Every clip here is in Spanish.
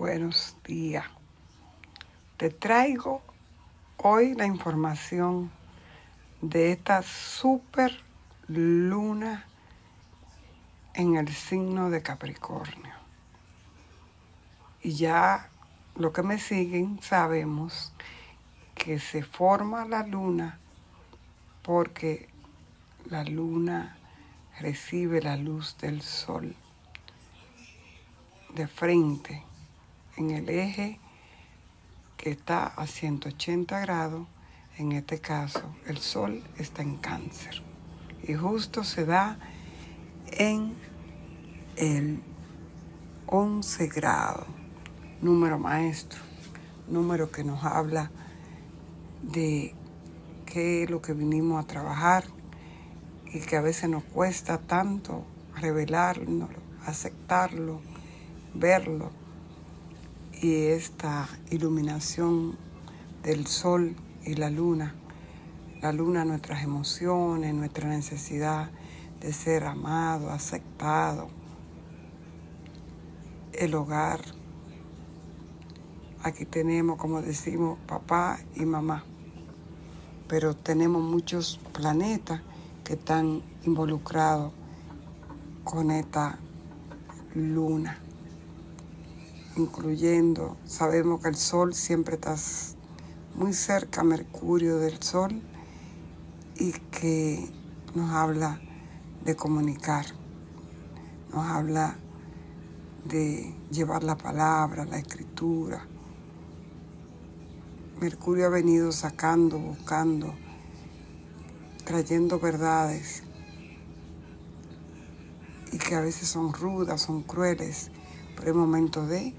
buenos días. Te traigo hoy la información de esta super luna en el signo de Capricornio. Y ya lo que me siguen sabemos que se forma la luna porque la luna recibe la luz del sol de frente en el eje que está a 180 grados, en este caso el Sol está en cáncer. Y justo se da en el 11 grado, número maestro, número que nos habla de qué es lo que vinimos a trabajar y que a veces nos cuesta tanto revelarlo, aceptarlo, verlo y esta iluminación del sol y la luna, la luna nuestras emociones, nuestra necesidad de ser amado, aceptado, el hogar. Aquí tenemos, como decimos, papá y mamá, pero tenemos muchos planetas que están involucrados con esta luna incluyendo, sabemos que el Sol siempre está muy cerca, Mercurio del Sol, y que nos habla de comunicar, nos habla de llevar la palabra, la escritura. Mercurio ha venido sacando, buscando, trayendo verdades y que a veces son rudas, son crueles, pero es momento de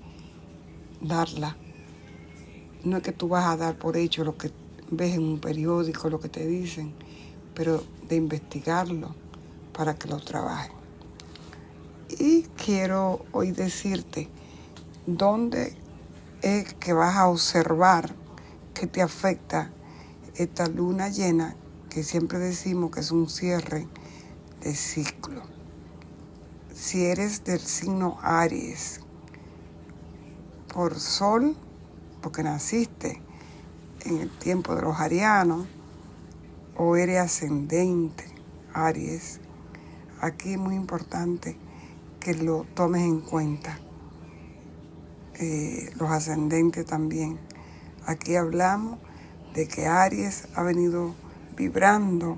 darla. No es que tú vas a dar por hecho lo que ves en un periódico, lo que te dicen, pero de investigarlo para que lo trabajen. Y quiero hoy decirte dónde es que vas a observar que te afecta esta luna llena que siempre decimos que es un cierre de ciclo. Si eres del signo Aries, por sol, porque naciste en el tiempo de los arianos, o eres ascendente, Aries. Aquí es muy importante que lo tomes en cuenta. Eh, los ascendentes también. Aquí hablamos de que Aries ha venido vibrando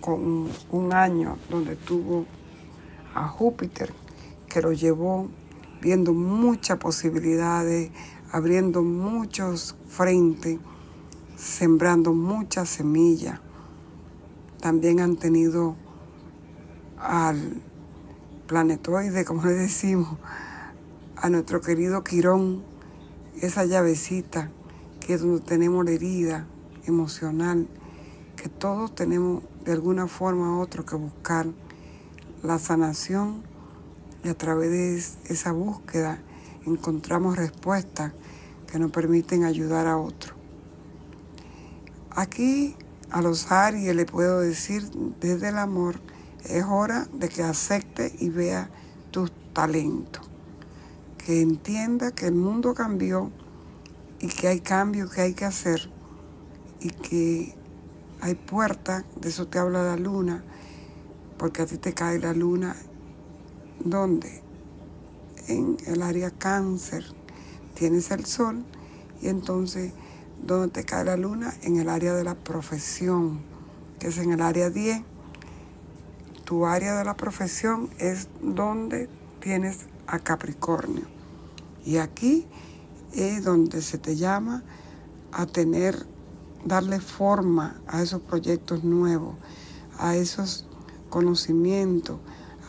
con un año donde tuvo a Júpiter que lo llevó viendo muchas posibilidades, abriendo muchos frentes, sembrando muchas semillas. También han tenido al planetoide, como le decimos, a nuestro querido Quirón, esa llavecita que es donde tenemos la herida emocional, que todos tenemos de alguna forma u otra que buscar la sanación y a través de esa búsqueda encontramos respuestas que nos permiten ayudar a otro. Aquí a los Aries le puedo decir desde el amor, es hora de que acepte y vea tus talentos, que entienda que el mundo cambió y que hay cambios que hay que hacer y que hay puertas, de eso te habla la luna, porque a ti te cae la luna donde en el área cáncer tienes el sol y entonces donde te cae la luna en el área de la profesión, que es en el área 10. Tu área de la profesión es donde tienes a Capricornio. Y aquí es donde se te llama a tener, darle forma a esos proyectos nuevos, a esos conocimientos,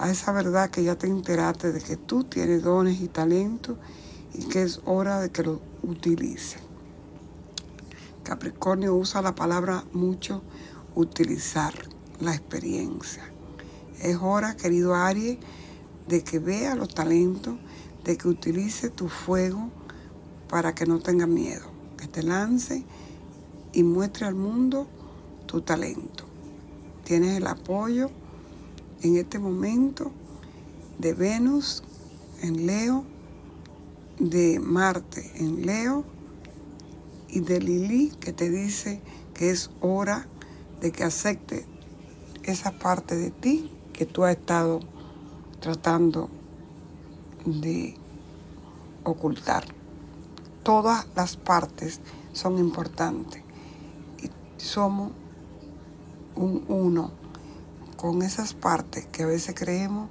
a esa verdad que ya te enteraste de que tú tienes dones y talentos y que es hora de que lo utilices. Capricornio usa la palabra mucho, utilizar la experiencia. Es hora, querido Aries, de que vea los talentos, de que utilice tu fuego para que no tenga miedo, que te lance y muestre al mundo tu talento. Tienes el apoyo en este momento de Venus en Leo, de Marte en Leo y de Lili que te dice que es hora de que acepte esa parte de ti que tú has estado tratando de ocultar. Todas las partes son importantes y somos un uno con esas partes que a veces creemos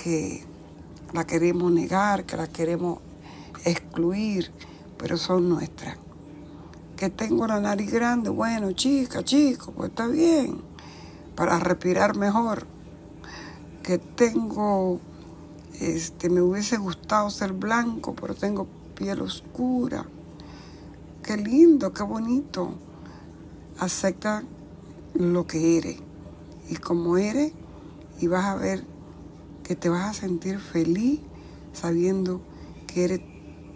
que la queremos negar, que la queremos excluir, pero son nuestras. Que tengo la nariz grande, bueno, chica, chico, pues está bien, para respirar mejor. Que tengo, este, me hubiese gustado ser blanco, pero tengo piel oscura. Qué lindo, qué bonito. Acepta lo que eres. Y como eres, y vas a ver que te vas a sentir feliz sabiendo que eres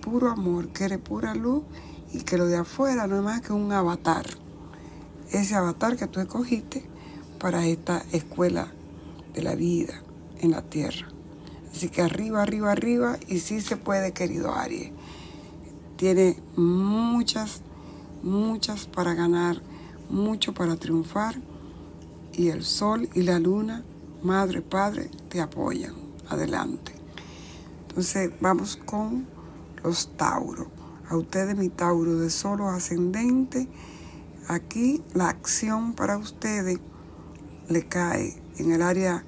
puro amor, que eres pura luz y que lo de afuera no es más que un avatar. Ese avatar que tú escogiste para esta escuela de la vida en la tierra. Así que arriba, arriba, arriba y sí se puede, querido Aries. Tiene muchas, muchas para ganar, mucho para triunfar y el sol y la luna, madre, padre, te apoyan. Adelante. Entonces vamos con los Tauros. A ustedes, mi Tauro de solo ascendente, aquí la acción para ustedes le cae en el área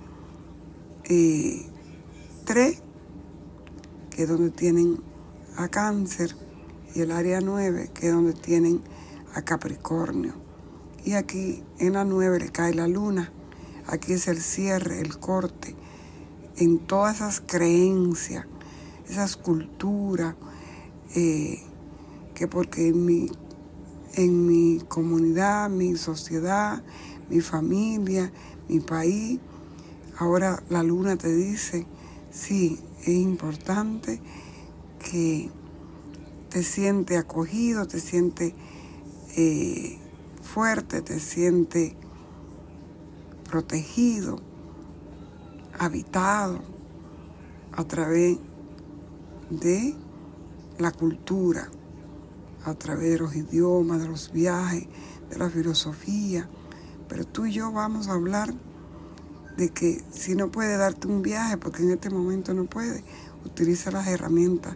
3, eh, que es donde tienen a cáncer, y el área 9, que es donde tienen a Capricornio. Y aquí en la 9 le cae la luna. Aquí es el cierre, el corte, en todas esas creencias, esas culturas, eh, que porque en mi, en mi comunidad, mi sociedad, mi familia, mi país, ahora la luna te dice, sí, es importante que te siente acogido, te siente eh, fuerte, te siente protegido, habitado a través de la cultura, a través de los idiomas, de los viajes, de la filosofía. Pero tú y yo vamos a hablar de que si no puede darte un viaje, porque en este momento no puede, utiliza las herramientas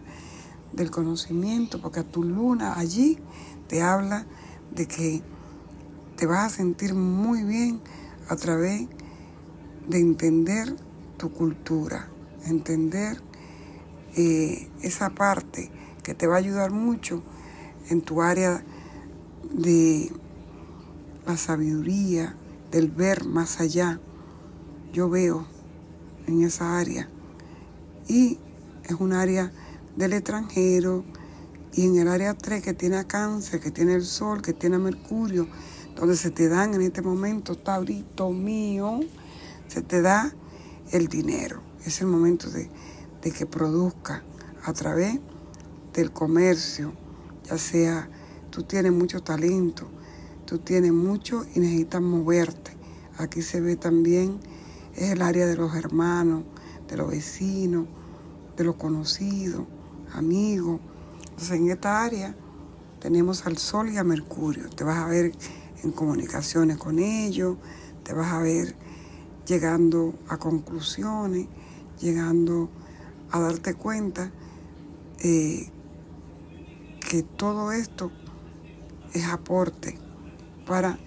del conocimiento, porque a tu luna allí te habla de que te vas a sentir muy bien a través de entender tu cultura, entender eh, esa parte que te va a ayudar mucho en tu área de la sabiduría, del ver más allá. Yo veo en esa área. Y es un área del extranjero y en el área 3 que tiene a cáncer, que tiene el sol, que tiene a mercurio, donde se te dan en este momento, taurito mío, se te da el dinero. Es el momento de, de que produzca a través del comercio, ya sea tú tienes mucho talento, tú tienes mucho y necesitas moverte. Aquí se ve también, es el área de los hermanos, de los vecinos, de los conocidos, amigos. Entonces en esta área tenemos al Sol y a Mercurio. Te vas a ver en comunicaciones con ellos, te vas a ver llegando a conclusiones, llegando a darte cuenta eh, que todo esto es aporte para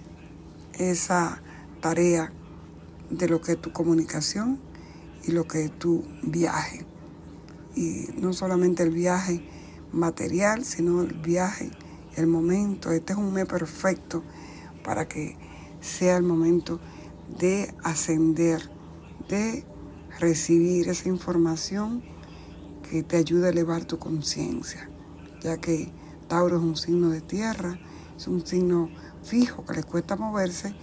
esa tarea de lo que es tu comunicación y lo que es tu viaje y no solamente el viaje material, sino el viaje, el momento. Este es un mes perfecto para que sea el momento de ascender, de recibir esa información que te ayude a elevar tu conciencia, ya que Tauro es un signo de tierra, es un signo fijo que le cuesta moverse,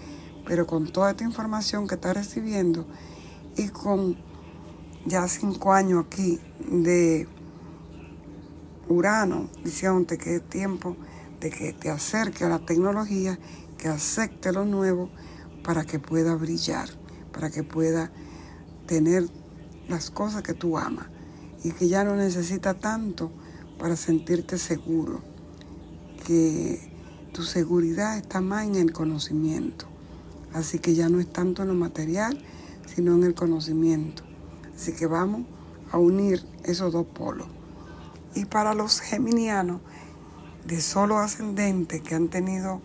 pero con toda esta información que está recibiendo y con ya cinco años aquí de Urano, diciéndote que es tiempo de que te acerque a la tecnología, que acepte lo nuevo para que pueda brillar, para que pueda tener las cosas que tú amas y que ya no necesita tanto para sentirte seguro, que tu seguridad está más en el conocimiento. Así que ya no es tanto en lo material, sino en el conocimiento. Así que vamos a unir esos dos polos. Y para los geminianos de solo ascendente que han tenido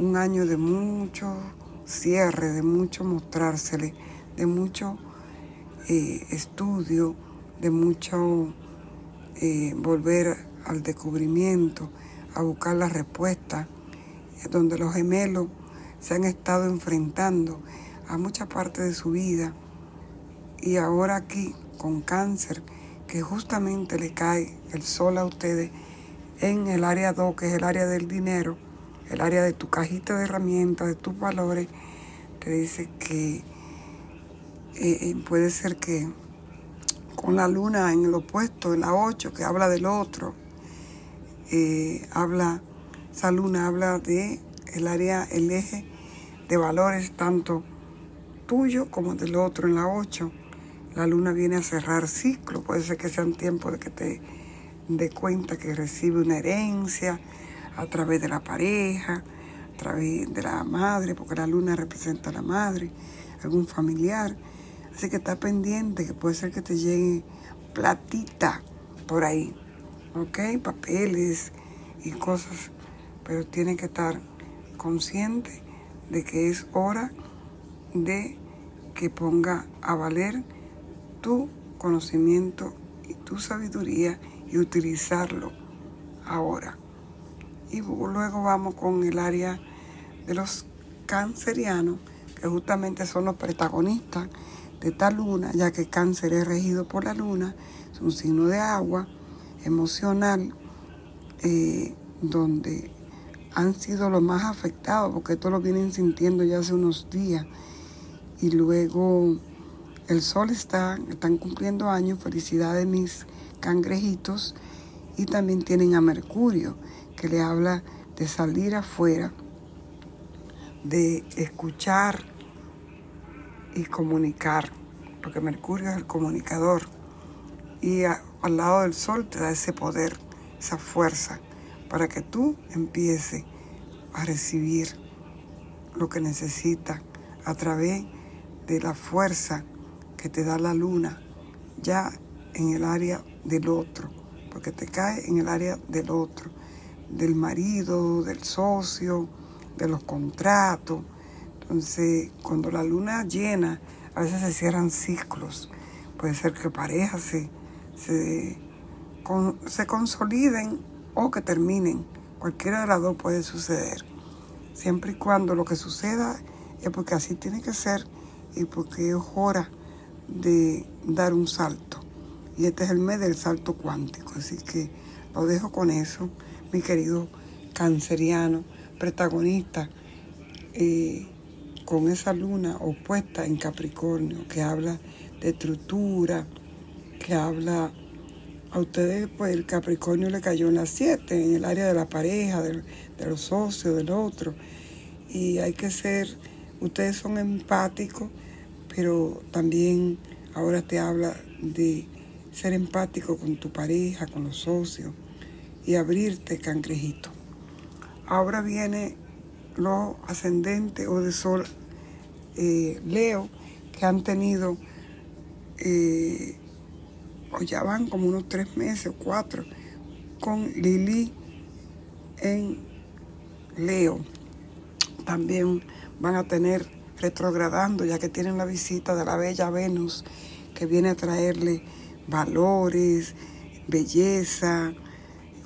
un año de mucho cierre, de mucho mostrársele, de mucho eh, estudio, de mucho eh, volver al descubrimiento, a buscar la respuesta, donde los gemelos se han estado enfrentando a mucha parte de su vida. Y ahora aquí con cáncer, que justamente le cae el sol a ustedes en el área 2, que es el área del dinero, el área de tu cajita de herramientas, de tus valores, te dice que eh, eh, puede ser que con la luna en el opuesto, en la 8, que habla del otro, eh, habla, esa luna habla de el área, el eje de valores tanto tuyo como del otro en la 8. La luna viene a cerrar ciclo, puede ser que sea un tiempo de que te dé cuenta que recibe una herencia a través de la pareja, a través de la madre, porque la luna representa a la madre, algún familiar. Así que está pendiente que puede ser que te llegue platita por ahí, ¿ok? Papeles y cosas, pero tiene que estar consciente de que es hora de que ponga a valer tu conocimiento y tu sabiduría y utilizarlo ahora. Y luego vamos con el área de los cancerianos, que justamente son los protagonistas de esta luna, ya que cáncer es regido por la luna, es un signo de agua emocional, eh, donde han sido los más afectados, porque esto lo vienen sintiendo ya hace unos días. Y luego el sol está, están cumpliendo años, felicidades mis cangrejitos, y también tienen a Mercurio, que le habla de salir afuera, de escuchar y comunicar, porque Mercurio es el comunicador, y al lado del sol te da ese poder, esa fuerza para que tú empieces a recibir lo que necesitas a través de la fuerza que te da la luna, ya en el área del otro, porque te cae en el área del otro, del marido, del socio, de los contratos. Entonces, cuando la luna llena, a veces se cierran ciclos. Puede ser que parejas se, se, se consoliden o que terminen. Cualquiera de las dos puede suceder. Siempre y cuando lo que suceda es porque así tiene que ser y porque es hora de dar un salto. Y este es el mes del salto cuántico. Así que lo dejo con eso, mi querido canceriano, protagonista, eh, con esa luna opuesta en Capricornio, que habla de estructura, que habla a ustedes, pues el Capricornio le cayó en las 7, en el área de la pareja, de, los socios, del otro. Y hay que ser, ustedes son empáticos, pero también ahora te habla de ser empático con tu pareja, con los socios y abrirte, cangrejito. Ahora viene los ascendentes o de sol eh, Leo que han tenido eh, o ya van como unos tres meses o cuatro, con Lili en Leo. También van a tener retrogradando, ya que tienen la visita de la bella Venus, que viene a traerle valores, belleza.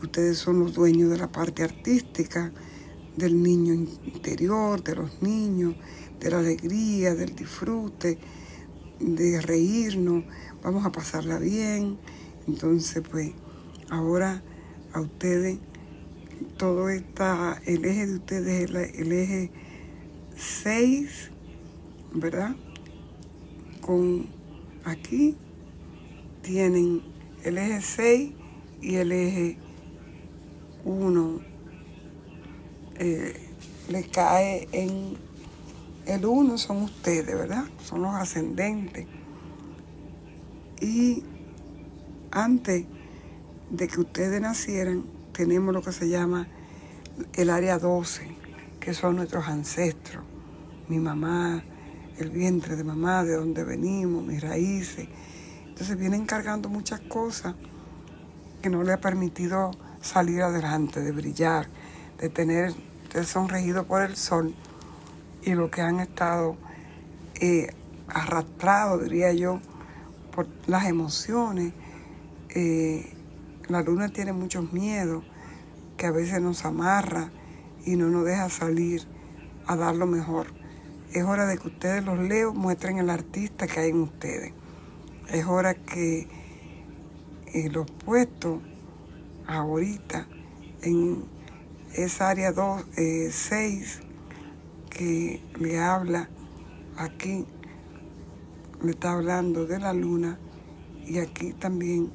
Ustedes son los dueños de la parte artística, del niño interior, de los niños, de la alegría, del disfrute, de reírnos vamos a pasarla bien. Entonces, pues, ahora a ustedes, todo está, el eje de ustedes es el, eje 6, ¿verdad? Con aquí tienen el eje 6 y el eje 1 eh, le cae en el 1 son ustedes, ¿verdad? Son los ascendentes. Y antes de que ustedes nacieran, tenemos lo que se llama el área 12, que son nuestros ancestros, mi mamá, el vientre de mamá, de donde venimos, mis raíces. Entonces vienen cargando muchas cosas que no le ha permitido salir adelante, de brillar, de tener, de son regidos por el sol y lo que han estado eh, arrastrados, diría yo, por las emociones. Eh, la luna tiene muchos miedos que a veces nos amarra y no nos deja salir a dar lo mejor. Es hora de que ustedes los leos muestren el artista que hay en ustedes. Es hora que eh, los puestos ahorita en esa área 2, 6 eh, que le habla aquí, le está hablando de la luna y aquí también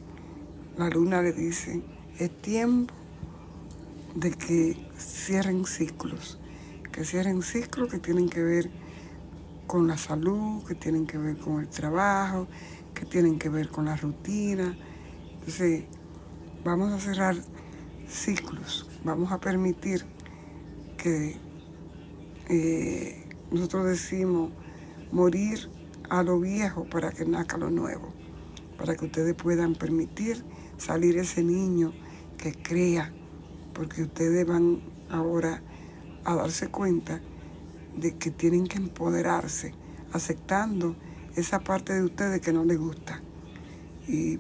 la luna le dice, es tiempo de que cierren ciclos, que cierren ciclos que tienen que ver con la salud, que tienen que ver con el trabajo, que tienen que ver con la rutina. Entonces, vamos a cerrar ciclos, vamos a permitir que eh, nosotros decimos morir a lo viejo para que nazca lo nuevo, para que ustedes puedan permitir salir ese niño que crea, porque ustedes van ahora a darse cuenta de que tienen que empoderarse, aceptando esa parte de ustedes que no les gusta. Y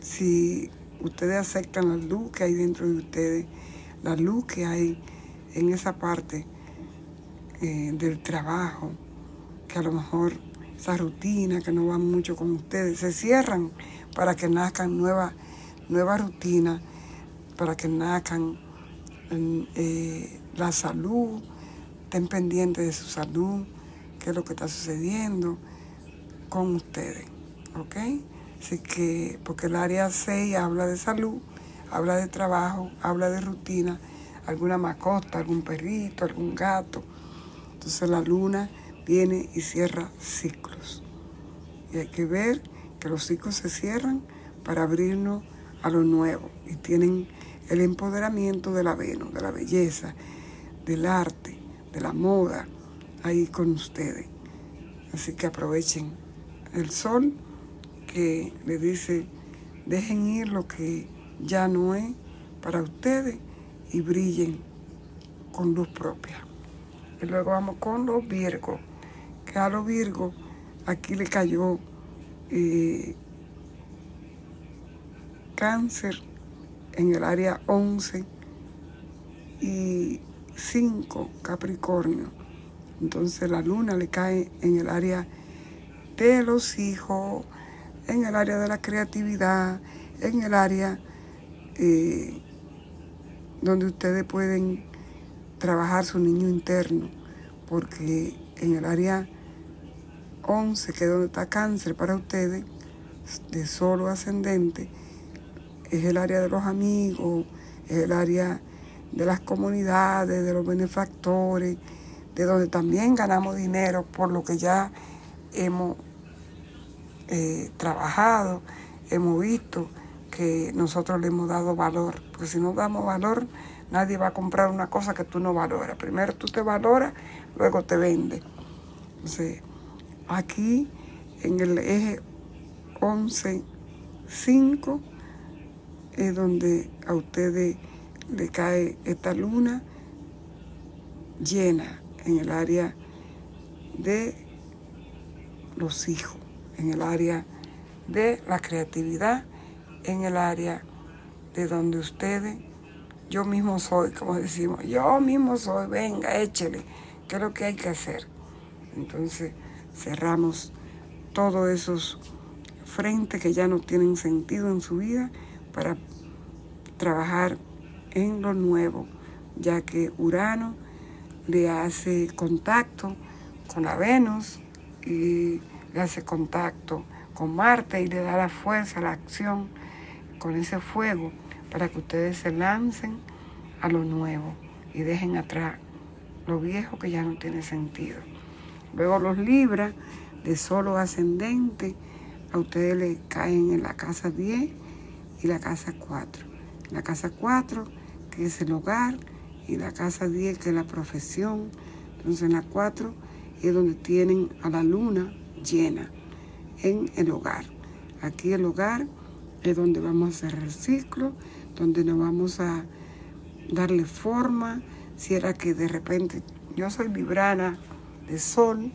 si ustedes aceptan la luz que hay dentro de ustedes, la luz que hay en esa parte eh, del trabajo, que a lo mejor esa rutina que no va mucho con ustedes, se cierran para que nazcan nuevas nueva rutinas, para que nazcan eh, la salud, estén pendientes de su salud, qué es lo que está sucediendo con ustedes, ¿ok? Así que, porque el área 6 habla de salud, habla de trabajo, habla de rutina, alguna mascota, algún perrito, algún gato. Entonces la luna viene y cierra ciclos. Y hay que ver que los ciclos se cierran para abrirnos a lo nuevo y tienen el empoderamiento de la Venus, de la belleza, del arte, de la moda, ahí con ustedes. Así que aprovechen el sol que le dice, dejen ir lo que ya no es para ustedes y brillen con luz propia. Y luego vamos con los Virgos, que a los Virgos aquí le cayó eh, cáncer en el área 11 y 5 Capricornio. Entonces la luna le cae en el área de los hijos, en el área de la creatividad, en el área eh, donde ustedes pueden trabajar su niño interno, porque en el área 11, que es donde está cáncer para ustedes, de solo ascendente, es el área de los amigos, es el área de las comunidades, de los benefactores, de donde también ganamos dinero por lo que ya hemos eh, trabajado, hemos visto que nosotros le hemos dado valor, porque si no damos valor, nadie va a comprar una cosa que tú no valoras. Primero tú te valoras, luego te vende. Entonces, aquí en el eje 11.5 es donde a ustedes le cae esta luna llena en el área de los hijos, en el área de la creatividad, en el área de donde ustedes, yo mismo soy, como decimos, yo mismo soy, venga, échele, ¿qué es lo que hay que hacer? Entonces cerramos todos esos frentes que ya no tienen sentido en su vida para trabajar en lo nuevo, ya que Urano le hace contacto con la Venus y le hace contacto con Marte y le da la fuerza, la acción con ese fuego para que ustedes se lancen a lo nuevo y dejen atrás lo viejo que ya no tiene sentido. Luego los Libras de solo ascendente a ustedes le caen en la casa 10 y la casa 4. La casa 4, que es el hogar, y la casa 10, que es la profesión. Entonces en la 4 es donde tienen a la luna llena en el hogar. Aquí el hogar es donde vamos a el ciclo, donde nos vamos a darle forma. Si era que de repente yo soy librana de sol,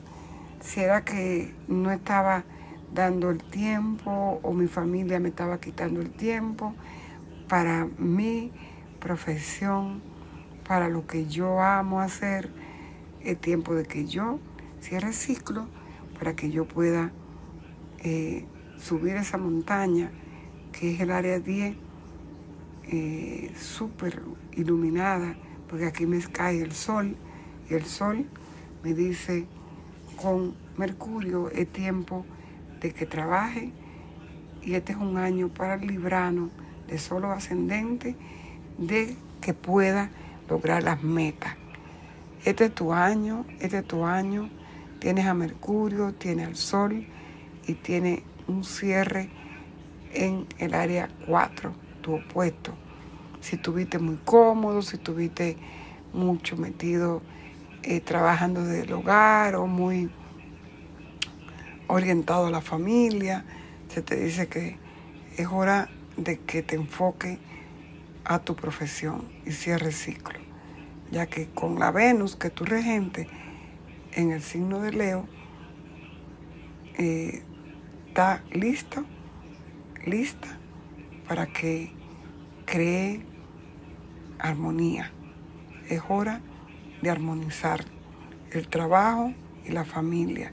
si era que no estaba dando el tiempo o mi familia me estaba quitando el tiempo para mi profesión, para lo que yo amo hacer, el tiempo de que yo cierre el ciclo para que yo pueda eh, subir esa montaña que es el área 10, eh, súper iluminada, porque aquí me cae el sol y el sol me dice con Mercurio es tiempo de que trabaje y este es un año para el librano de solo ascendente de que pueda lograr las metas. Este es tu año, este es tu año. Tienes a Mercurio, tienes al Sol y tiene un cierre en el área 4, tu opuesto. Si estuviste muy cómodo, si estuviste mucho metido eh, trabajando del hogar o muy orientado a la familia, se te dice que es hora de que te enfoque a tu profesión y cierre el ciclo, ya que con la Venus que tú regente en el signo de Leo, eh, está listo, lista para que cree armonía. Es hora de armonizar el trabajo y la familia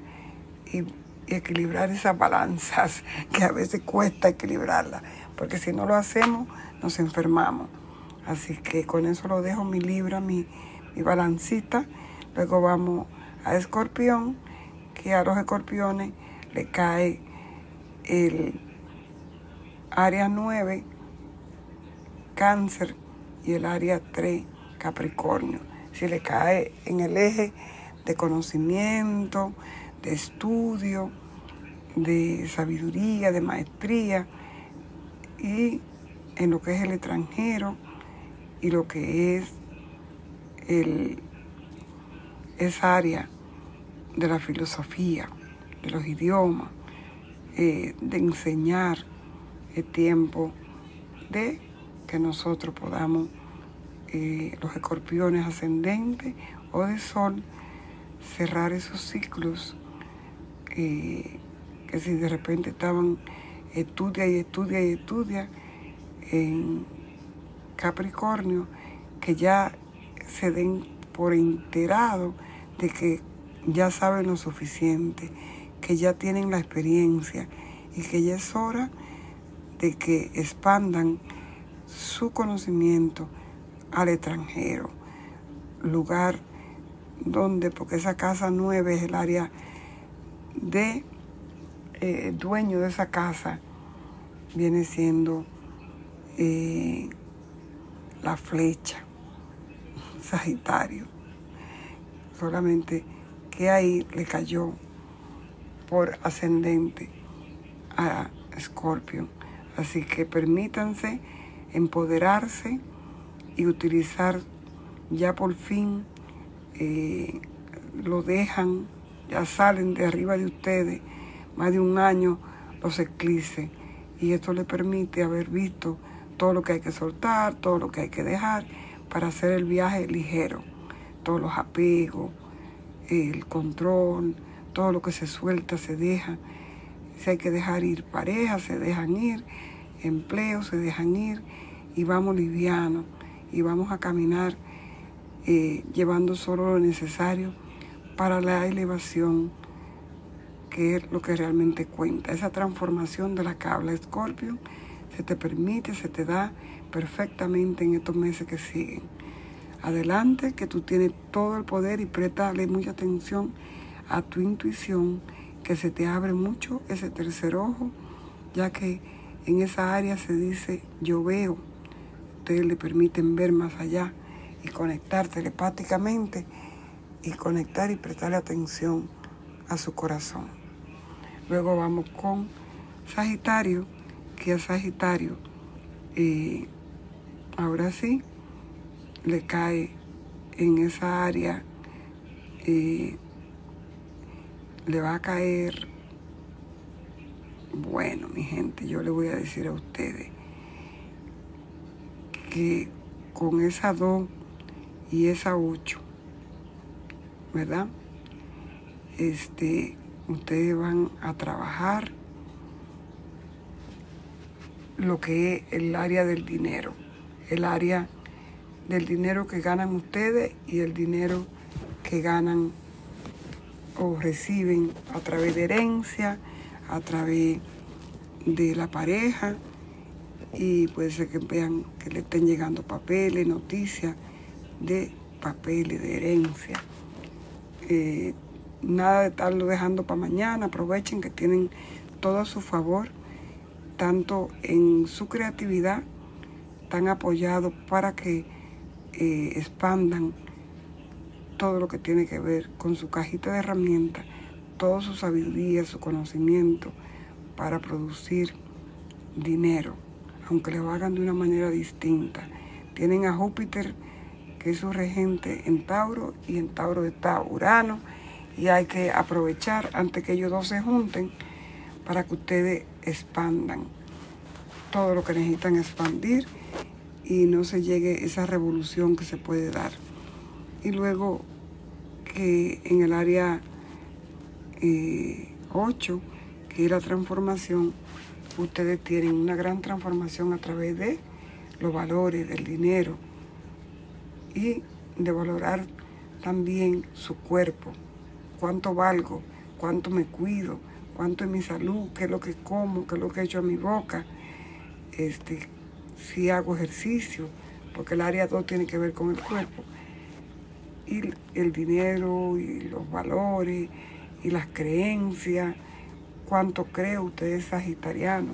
y, equilibrar esas balanzas que a veces cuesta equilibrarlas, porque si no lo hacemos nos enfermamos. Así que con eso lo dejo mi libra, mi, mi balancita. Luego vamos a escorpión, que a los escorpiones le cae el área 9, cáncer, y el área 3, capricornio. Si le cae en el eje de conocimiento, de estudio, de sabiduría, de maestría y en lo que es el extranjero y lo que es el, esa área de la filosofía, de los idiomas, eh, de enseñar el tiempo de que nosotros podamos eh, los escorpiones ascendentes o de sol, cerrar esos ciclos eh, que si de repente estaban estudia y estudia y estudia en Capricornio, que ya se den por enterado de que ya saben lo suficiente, que ya tienen la experiencia y que ya es hora de que expandan su conocimiento al extranjero, lugar donde, porque esa casa nueve es el área de eh, dueño de esa casa, viene siendo eh, la flecha, Sagitario. Solamente que ahí le cayó por ascendente a Escorpio. Así que permítanse empoderarse y utilizar ya por fin eh, lo dejan, ya salen de arriba de ustedes más de un año los eclipses y esto le permite haber visto todo lo que hay que soltar, todo lo que hay que dejar para hacer el viaje ligero, todos los apegos, el control, todo lo que se suelta se deja. Si hay que dejar ir parejas, se dejan ir, empleos se dejan ir y vamos livianos y vamos a caminar eh, llevando solo lo necesario para la elevación, que es lo que realmente cuenta. Esa transformación de la cabla Escorpio se te permite, se te da perfectamente en estos meses que siguen. Adelante, que tú tienes todo el poder y préstale mucha atención a tu intuición, que se te abre mucho ese tercer ojo, ya que en esa área se dice yo veo ustedes le permiten ver más allá y conectar telepáticamente y conectar y prestarle atención a su corazón. Luego vamos con Sagitario, que a Sagitario Y ahora sí, le cae en esa área, eh, le va a caer, bueno, mi gente, yo le voy a decir a ustedes que con esa 2 y esa 8, ¿verdad? Este, ustedes van a trabajar lo que es el área del dinero, el área del dinero que ganan ustedes y el dinero que ganan o reciben a través de herencia, a través de la pareja y puede ser que vean que le estén llegando papeles, noticias de papeles, de herencia. Eh, nada de estarlo dejando para mañana, aprovechen que tienen todo a su favor tanto en su creatividad, están apoyados para que eh, expandan todo lo que tiene que ver con su cajita de herramientas, toda su sabiduría, su conocimiento para producir dinero, aunque lo hagan de una manera distinta. Tienen a Júpiter, que es su regente en Tauro, y en Tauro está Urano, y hay que aprovechar antes que ellos dos se junten para que ustedes expandan todo lo que necesitan expandir y no se llegue esa revolución que se puede dar. Y luego que en el área 8, eh, que es la transformación, ustedes tienen una gran transformación a través de los valores, del dinero y de valorar también su cuerpo, cuánto valgo, cuánto me cuido, cuánto es mi salud, qué es lo que como, qué es lo que he hecho a mi boca, este, si hago ejercicio, porque el área 2 tiene que ver con el cuerpo. Y el dinero y los valores y las creencias, cuánto cree usted es sagitariano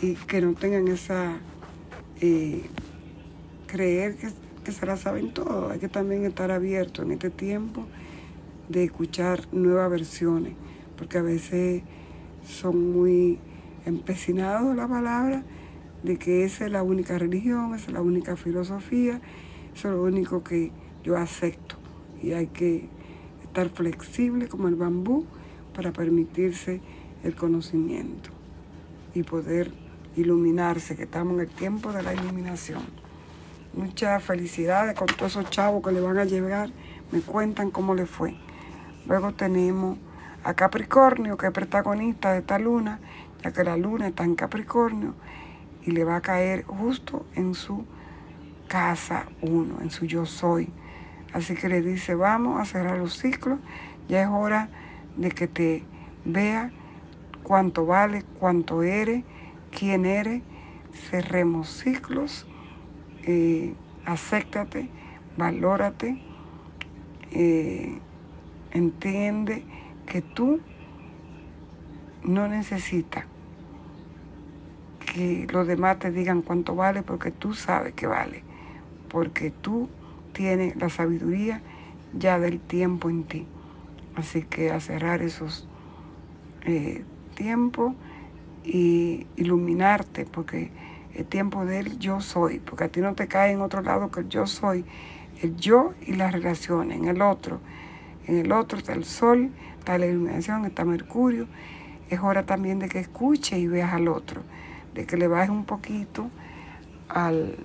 y que no tengan esa eh, creer que, que se la saben todo. Hay que también estar abierto en este tiempo de escuchar nuevas versiones porque a veces son muy empecinados la palabra de que esa es la única religión, esa es la única filosofía, eso es lo único que yo acepto. Y hay que estar flexible como el bambú para permitirse el conocimiento y poder iluminarse, que estamos en el tiempo de la iluminación. Muchas felicidades con todos esos chavos que le van a llegar, me cuentan cómo le fue. Luego tenemos a Capricornio, que es protagonista de esta luna, ya que la luna está en Capricornio y le va a caer justo en su casa uno, en su yo soy. Así que le dice, vamos a cerrar los ciclos, ya es hora de que te vea cuánto vale, cuánto eres, quién eres, cerremos ciclos, eh, valórate, eh, entiende que tú no necesitas que los demás te digan cuánto vale porque tú sabes que vale, porque tú tienes la sabiduría ya del tiempo en ti. Así que a cerrar esos eh, tiempos y iluminarte, porque el tiempo del yo soy, porque a ti no te cae en otro lado que el yo soy, el yo y las relaciones, en el otro. En el otro está el sol, está la iluminación, está Mercurio. Es hora también de que escuche y veas al otro, de que le bajes un poquito al,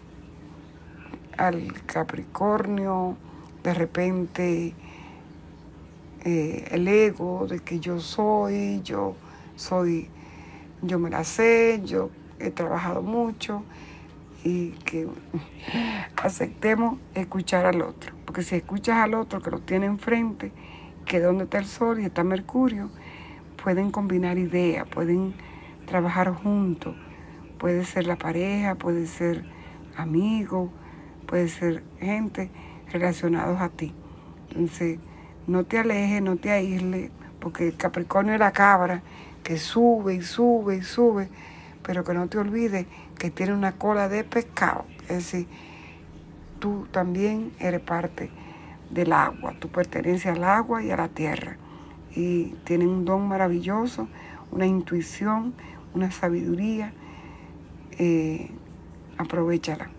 al Capricornio, de repente eh, el ego de que yo soy, yo soy, yo me la sé, yo he trabajado mucho y que aceptemos escuchar al otro, porque si escuchas al otro que lo tiene enfrente, que donde está el Sol y está Mercurio, pueden combinar ideas, pueden trabajar juntos. Puede ser la pareja, puede ser amigo, puede ser gente relacionados a ti. Entonces, no te alejes, no te aísles, porque el Capricornio es la cabra que sube y sube y sube, pero que no te olvides que tiene una cola de pescado. Es decir, tú también eres parte del agua. Tú perteneces al agua y a la tierra. Y tienen un don maravilloso, una intuición, una sabiduría. Eh, aprovechala.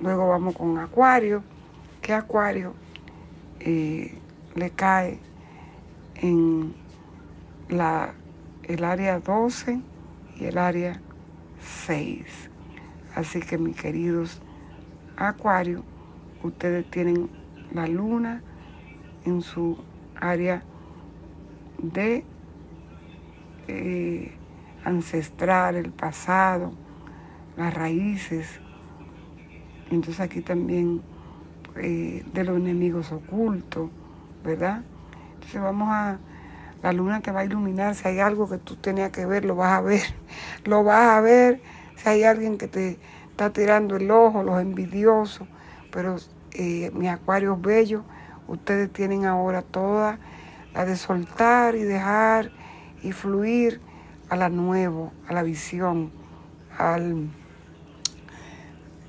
Luego vamos con Acuario, que Acuario eh, le cae en la, el área 12 y el área 6. Así que mis queridos Acuario, ustedes tienen la luna en su área de eh, ancestral, el pasado, las raíces. Entonces aquí también eh, de los enemigos ocultos, ¿verdad? Entonces vamos a, la luna te va a iluminar, si hay algo que tú tenías que ver, lo vas a ver, lo vas a ver, si hay alguien que te está tirando el ojo, los envidiosos, pero eh, mi acuario bello, ustedes tienen ahora toda la de soltar y dejar y fluir a la nuevo, a la visión, al...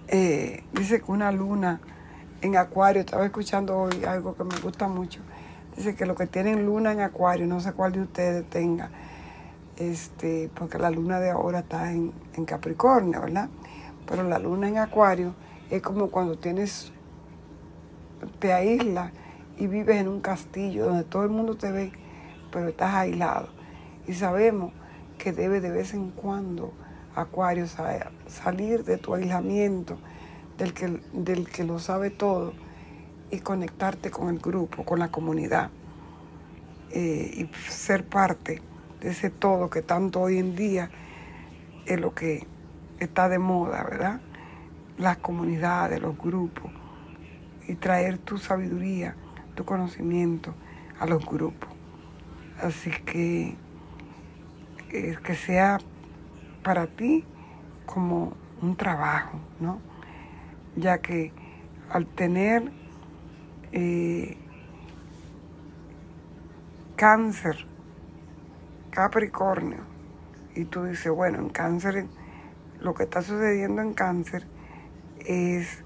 Eh, dice que una luna en acuario, estaba escuchando hoy algo que me gusta mucho, dice que los que tienen luna en acuario, no sé cuál de ustedes tenga, este, porque la luna de ahora está en, en Capricornio, ¿verdad? Pero la luna en acuario es como cuando tienes, te aíslas y vives en un castillo donde todo el mundo te ve, pero estás aislado. Y sabemos que debe de vez en cuando, Acuario, salir de tu aislamiento, del que, del que lo sabe todo, y conectarte con el grupo, con la comunidad, eh, y ser parte de ese todo que tanto hoy en día es lo que está de moda, ¿verdad? Las comunidades, los grupos, y traer tu sabiduría tu conocimiento a los grupos. Así que eh, que sea para ti como un trabajo, ¿no? Ya que al tener eh, cáncer, Capricornio, y tú dices, bueno, en cáncer, lo que está sucediendo en cáncer es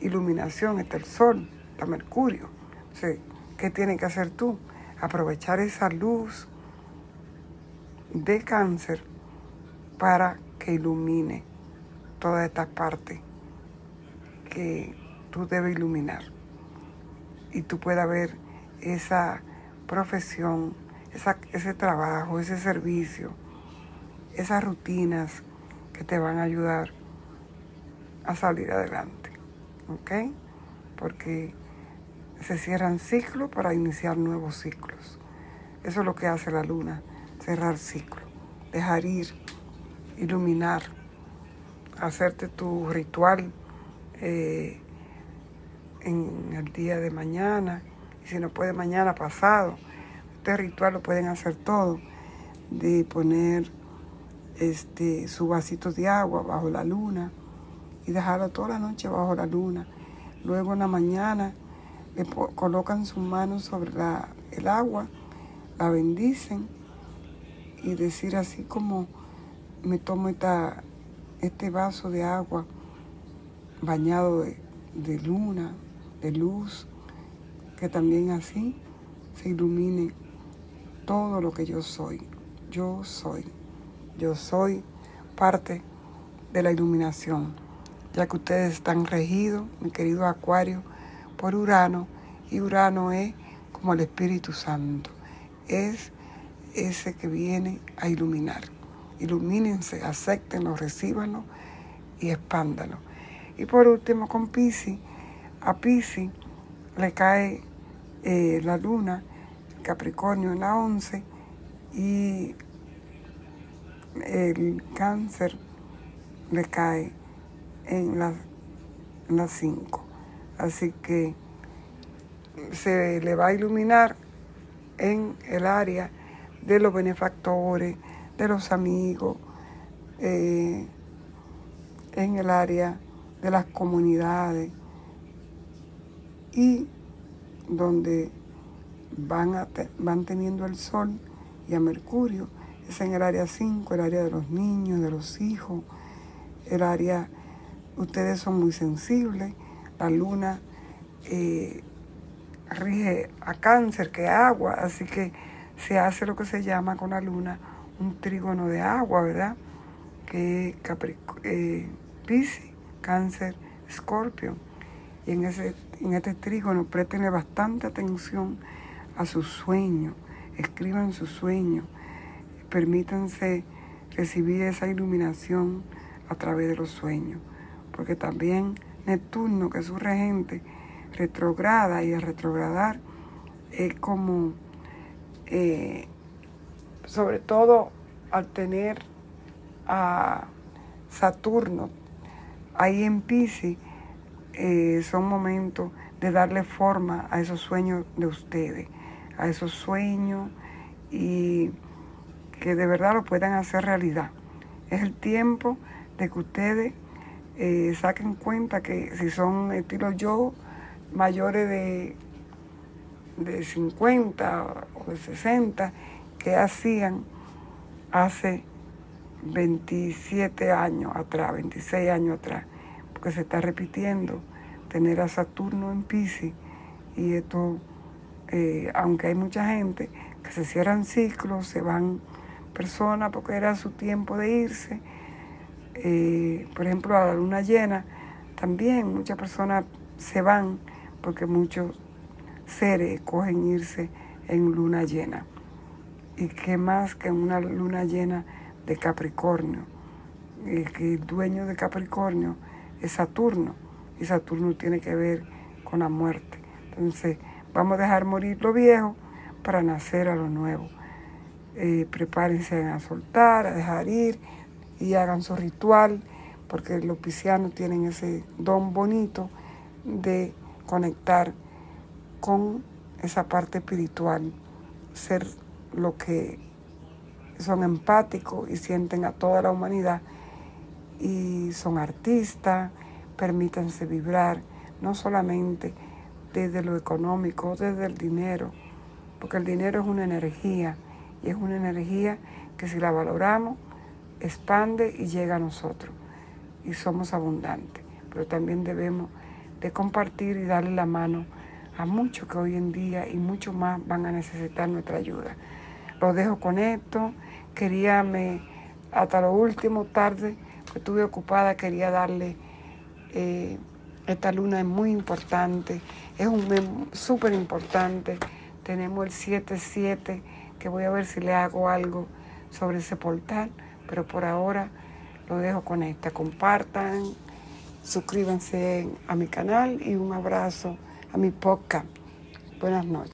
iluminación, está el sol, está Mercurio ¿qué tienes que hacer tú? Aprovechar esa luz de cáncer para que ilumine toda esta parte que tú debes iluminar. Y tú puedas ver esa profesión, ese trabajo, ese servicio, esas rutinas que te van a ayudar a salir adelante. ¿Ok? Porque se cierran ciclos para iniciar nuevos ciclos. Eso es lo que hace la luna, cerrar ciclos, dejar ir, iluminar, hacerte tu ritual eh, en el día de mañana, y si no puede mañana pasado. Este ritual lo pueden hacer todo, de poner este, su vasito de agua bajo la luna y dejarlo toda la noche bajo la luna. Luego en la mañana le colocan sus manos sobre el agua, la bendicen y decir así como me tomo esta, este vaso de agua bañado de, de luna, de luz, que también así se ilumine todo lo que yo soy. Yo soy. Yo soy parte de la iluminación, ya que ustedes están regidos, mi querido Acuario, por Urano y Urano es como el Espíritu Santo. Es ese que viene a iluminar. Ilumínense, acéptenlo, recíbanlo y expándanlo. Y por último con Pisces, a Pisces le cae eh, la luna, Capricornio en la 11 y el cáncer le cae en la 5. Así que se le va a iluminar en el área de los benefactores, de los amigos, eh, en el área de las comunidades y donde van, van teniendo el sol y a Mercurio, es en el área 5, el área de los niños, de los hijos, el área, ustedes son muy sensibles, la luna eh, rige a cáncer, que agua, así que se hace lo que se llama con la luna un trígono de agua, ¿verdad? Que eh, Piscis, Cáncer, Escorpio. Y en, ese, en este trígono prestenle bastante atención a sus sueños, escriban sus sueños, permítanse recibir esa iluminación a través de los sueños, porque también Neptuno, que es su regente, retrograda y el retrogradar es como, eh, sobre todo al tener a Saturno ahí en Pisces, eh, son momentos de darle forma a esos sueños de ustedes, a esos sueños y que de verdad lo puedan hacer realidad. Es el tiempo de que ustedes eh, saquen cuenta que si son estilo yo, mayores de, de 50 o de 60, que hacían hace 27 años atrás, 26 años atrás, porque se está repitiendo tener a Saturno en Pisces y esto, eh, aunque hay mucha gente que se cierran ciclos, se van personas porque era su tiempo de irse, eh, por ejemplo a la luna llena, también muchas personas se van porque muchos seres cogen irse en luna llena. Y qué más que una luna llena de Capricornio, eh, que el dueño de Capricornio es Saturno, y Saturno tiene que ver con la muerte. Entonces, vamos a dejar morir lo viejo para nacer a lo nuevo. Eh, prepárense a soltar, a dejar ir y hagan su ritual, porque los piscianos tienen ese don bonito de conectar con esa parte espiritual, ser lo que son empáticos y sienten a toda la humanidad y son artistas, permítanse vibrar, no solamente desde lo económico, desde el dinero, porque el dinero es una energía y es una energía que si la valoramos, expande y llega a nosotros y somos abundantes, pero también debemos de compartir y darle la mano a muchos que hoy en día y mucho más van a necesitar nuestra ayuda. Lo dejo con esto. Quería, me, hasta lo último, tarde, que estuve ocupada, quería darle, eh, esta luna es muy importante, es un mes súper importante. Tenemos el 7-7, que voy a ver si le hago algo sobre ese portal, pero por ahora lo dejo con esta. Compartan, suscríbanse a mi canal y un abrazo a mi podcast. Buenas noches.